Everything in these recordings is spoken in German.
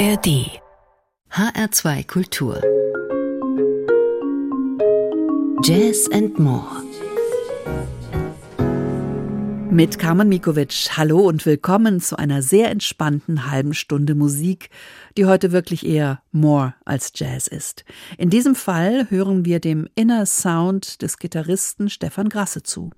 ARD HR2 Kultur Jazz and More mit Carmen Mikovic. Hallo und willkommen zu einer sehr entspannten halben Stunde Musik, die heute wirklich eher More als Jazz ist. In diesem Fall hören wir dem Inner Sound des Gitarristen Stefan Grasse zu.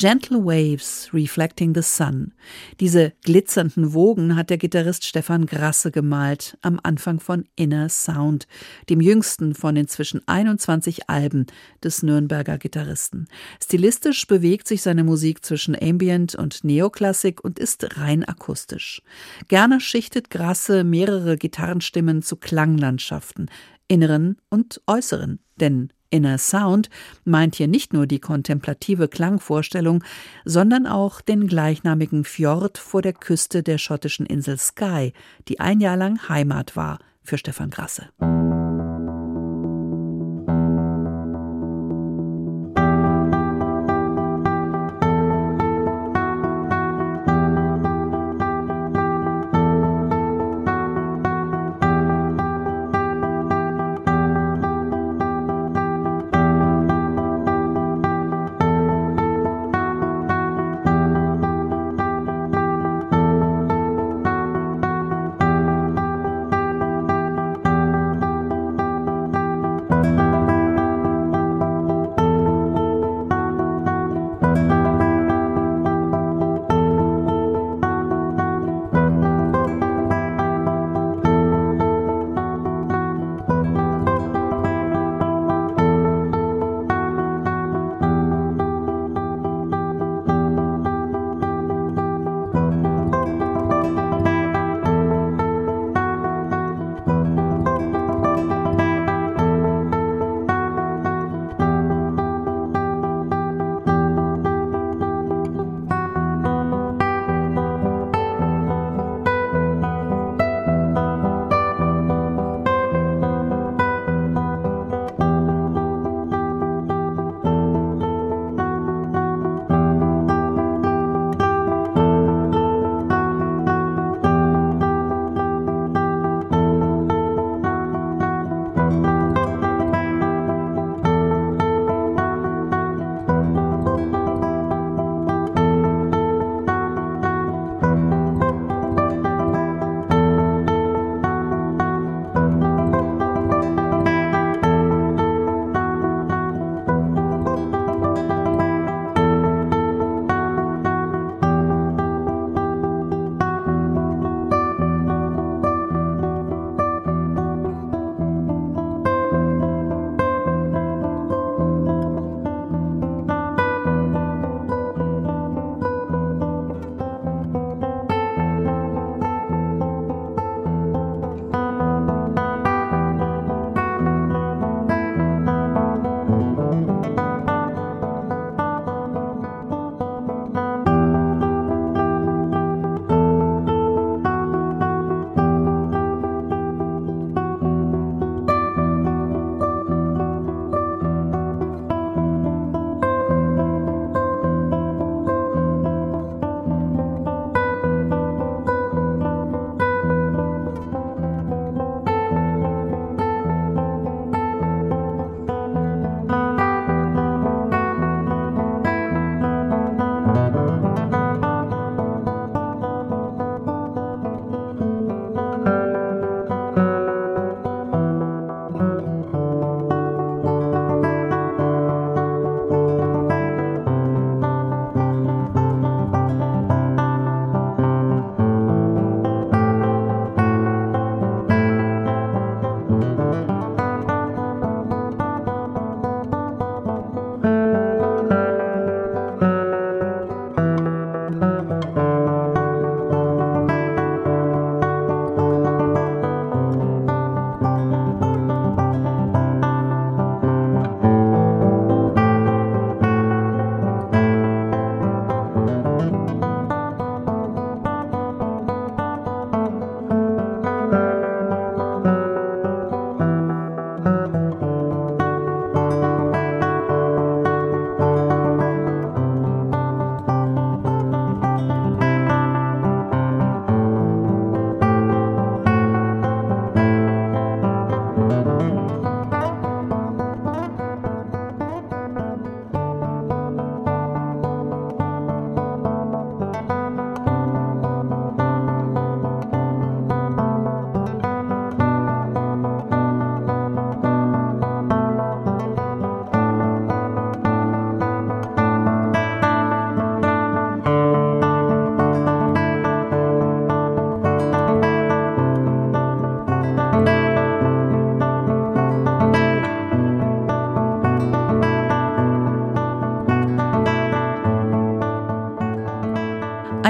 Gentle Waves Reflecting the Sun. Diese glitzernden Wogen hat der Gitarrist Stefan Grasse gemalt am Anfang von Inner Sound, dem jüngsten von inzwischen 21 Alben des Nürnberger Gitarristen. Stilistisch bewegt sich seine Musik zwischen Ambient und Neoklassik und ist rein akustisch. Gerne schichtet Grasse mehrere Gitarrenstimmen zu Klanglandschaften, inneren und äußeren, denn Inner Sound meint hier nicht nur die kontemplative Klangvorstellung, sondern auch den gleichnamigen Fjord vor der Küste der schottischen Insel Skye, die ein Jahr lang Heimat war für Stefan Grasse.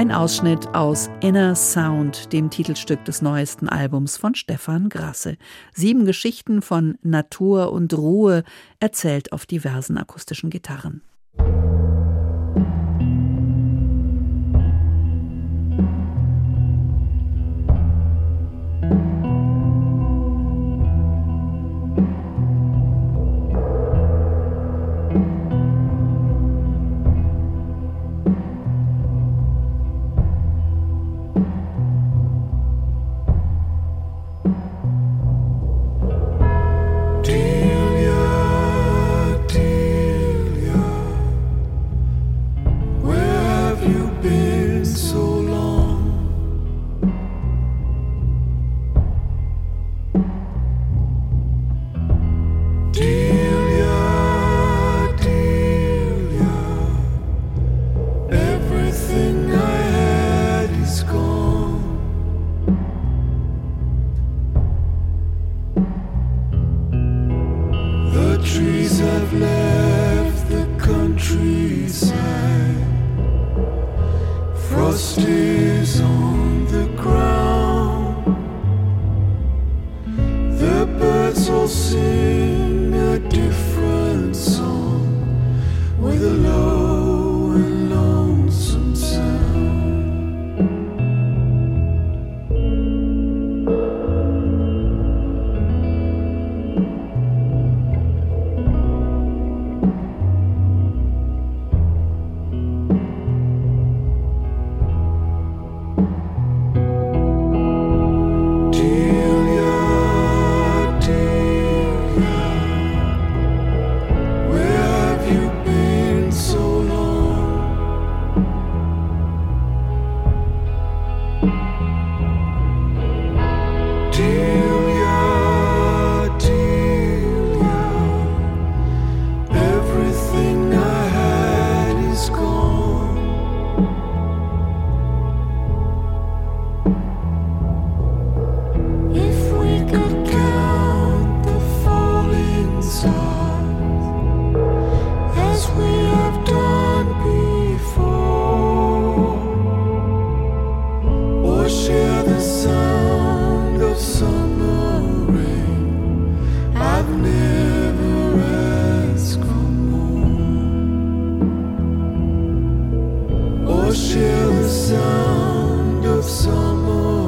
Ein Ausschnitt aus Inner Sound, dem Titelstück des neuesten Albums von Stefan Grasse. Sieben Geschichten von Natur und Ruhe, erzählt auf diversen akustischen Gitarren. Ocean sound of summer.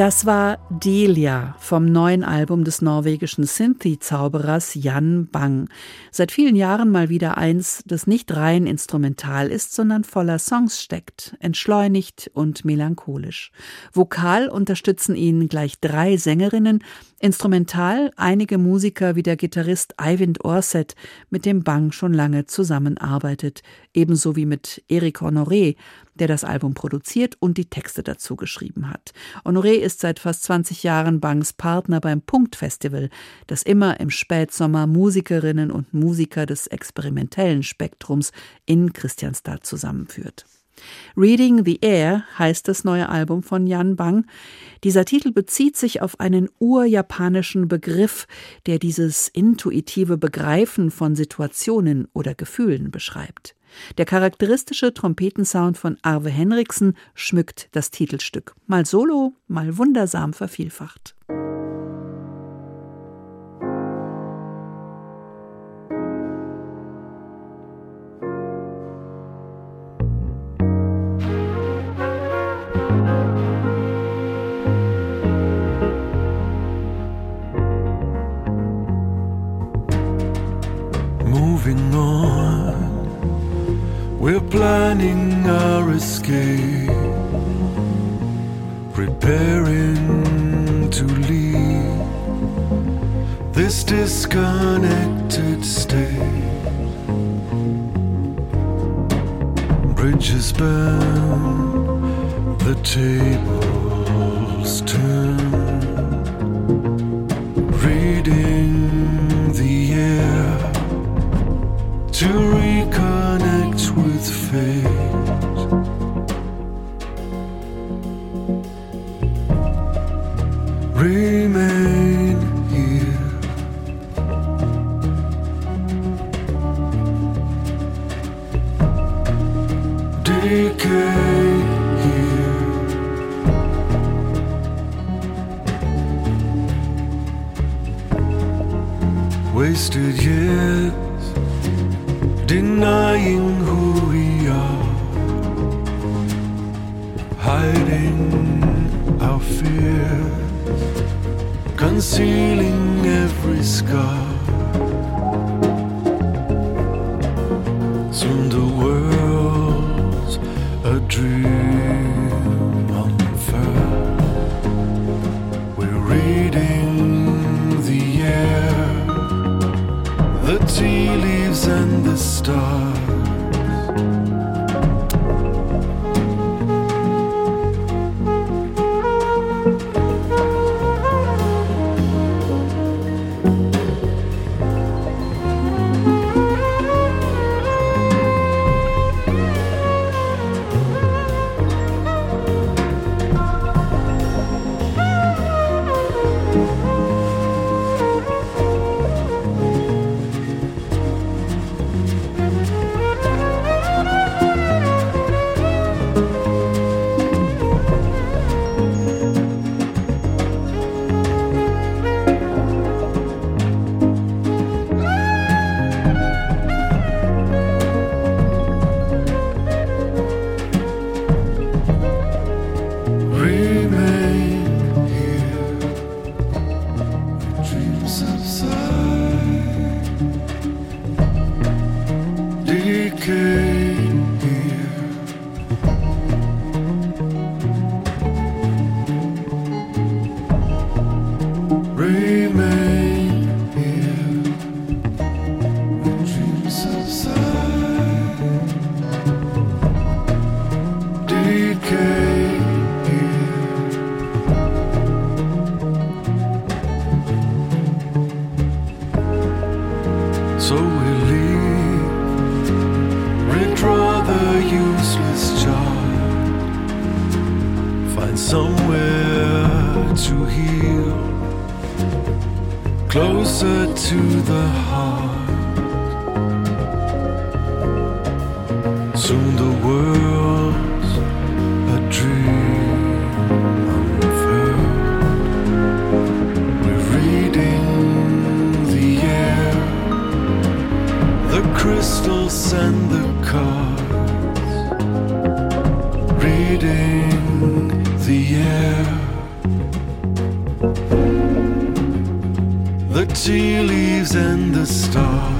Das war Delia vom neuen Album des norwegischen Synthie-Zauberers Jan Bang. Seit vielen Jahren mal wieder eins, das nicht rein instrumental ist, sondern voller Songs steckt, entschleunigt und melancholisch. Vokal unterstützen ihn gleich drei Sängerinnen, instrumental einige Musiker wie der Gitarrist Eivind Orset, mit dem Bang schon lange zusammenarbeitet, ebenso wie mit Eric Honoré, der das Album produziert und die Texte dazu geschrieben hat. Honoré ist seit fast 20 Jahren Bangs Partner beim Punkt Festival, das immer im Spätsommer Musikerinnen und Musiker des experimentellen Spektrums in Christianstadt zusammenführt. Reading the Air heißt das neue Album von Jan Bang. Dieser Titel bezieht sich auf einen urjapanischen Begriff, der dieses intuitive Begreifen von Situationen oder Gefühlen beschreibt. Der charakteristische Trompetensound von Arve Henriksen schmückt das Titelstück, mal solo, mal wundersam vervielfacht. Bridges burn, the tables turn, reading the air to reconnect with fate. Find somewhere to heal, closer to the heart. Soon the world's tea leaves and the stars.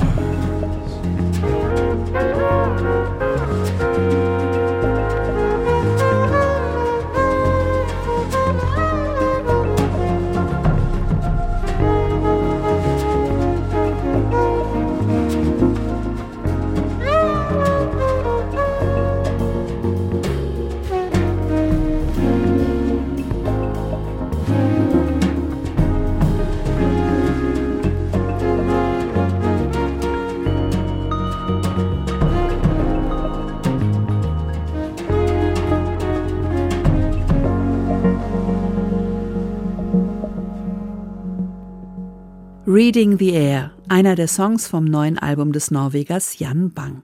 Reading the Air, einer der Songs vom neuen Album des Norwegers Jan Bang.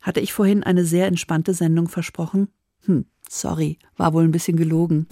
Hatte ich vorhin eine sehr entspannte Sendung versprochen? Hm, sorry, war wohl ein bisschen gelogen.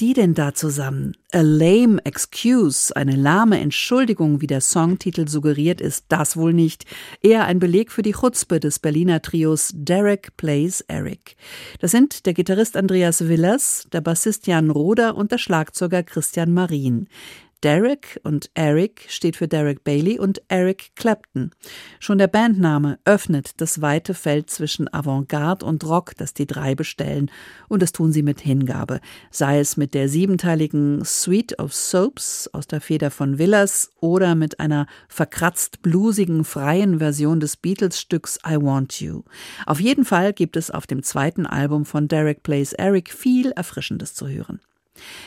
Die denn da zusammen? A lame excuse, eine lahme Entschuldigung, wie der Songtitel suggeriert, ist das wohl nicht. Eher ein Beleg für die Chutzpe des Berliner Trios Derek Plays Eric. Das sind der Gitarrist Andreas Willers, der Bassist Jan Roder und der Schlagzeuger Christian Marin. Derek und Eric steht für Derek Bailey und Eric Clapton. Schon der Bandname öffnet das weite Feld zwischen Avantgarde und Rock, das die drei bestellen, und das tun sie mit Hingabe, sei es mit der siebenteiligen Suite of Soaps aus der Feder von Villas oder mit einer verkratzt bluesigen freien Version des Beatles-Stücks I Want You. Auf jeden Fall gibt es auf dem zweiten Album von Derek Plays Eric viel Erfrischendes zu hören.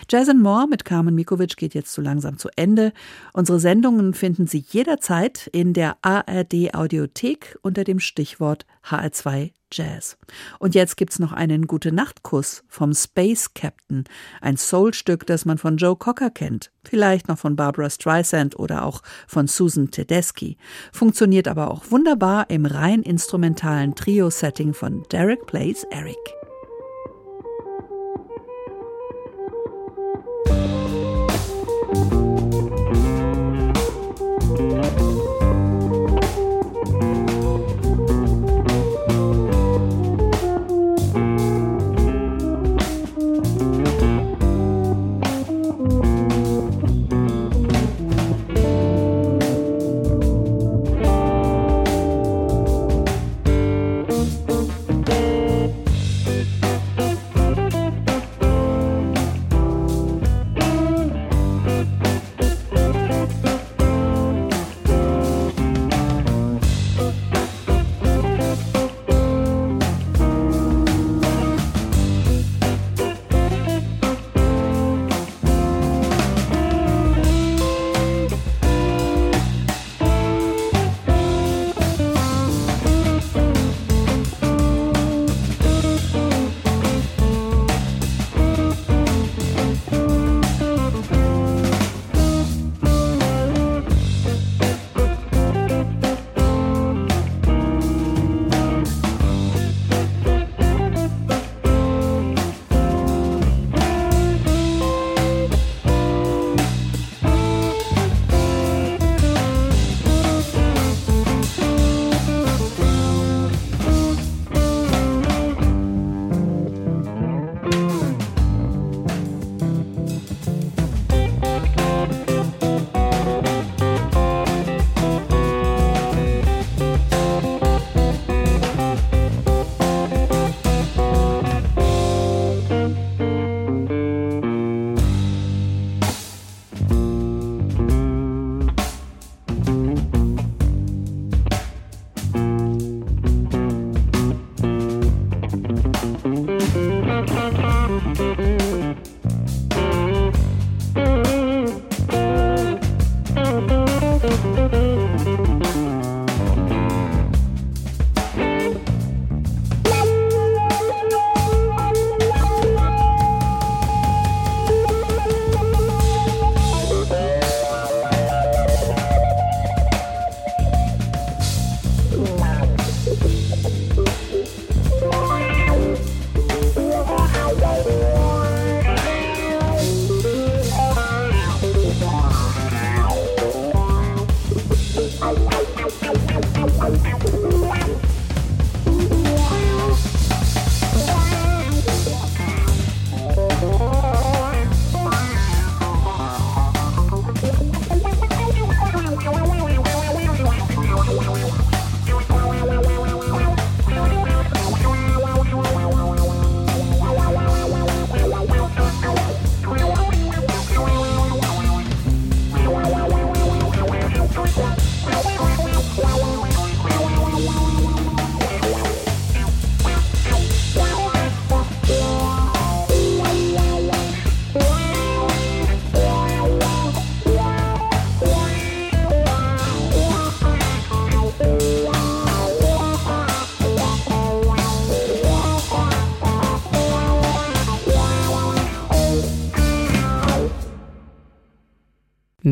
Jazz and More mit Carmen Mikovic geht jetzt so langsam zu Ende. Unsere Sendungen finden Sie jederzeit in der ARD Audiothek unter dem Stichwort HR2 Jazz. Und jetzt gibt's noch einen Gute Nachtkuss vom Space Captain, ein Soulstück, das man von Joe Cocker kennt, vielleicht noch von Barbara Streisand oder auch von Susan Tedeschi, funktioniert aber auch wunderbar im rein instrumentalen Trio-Setting von Derek Plays Eric.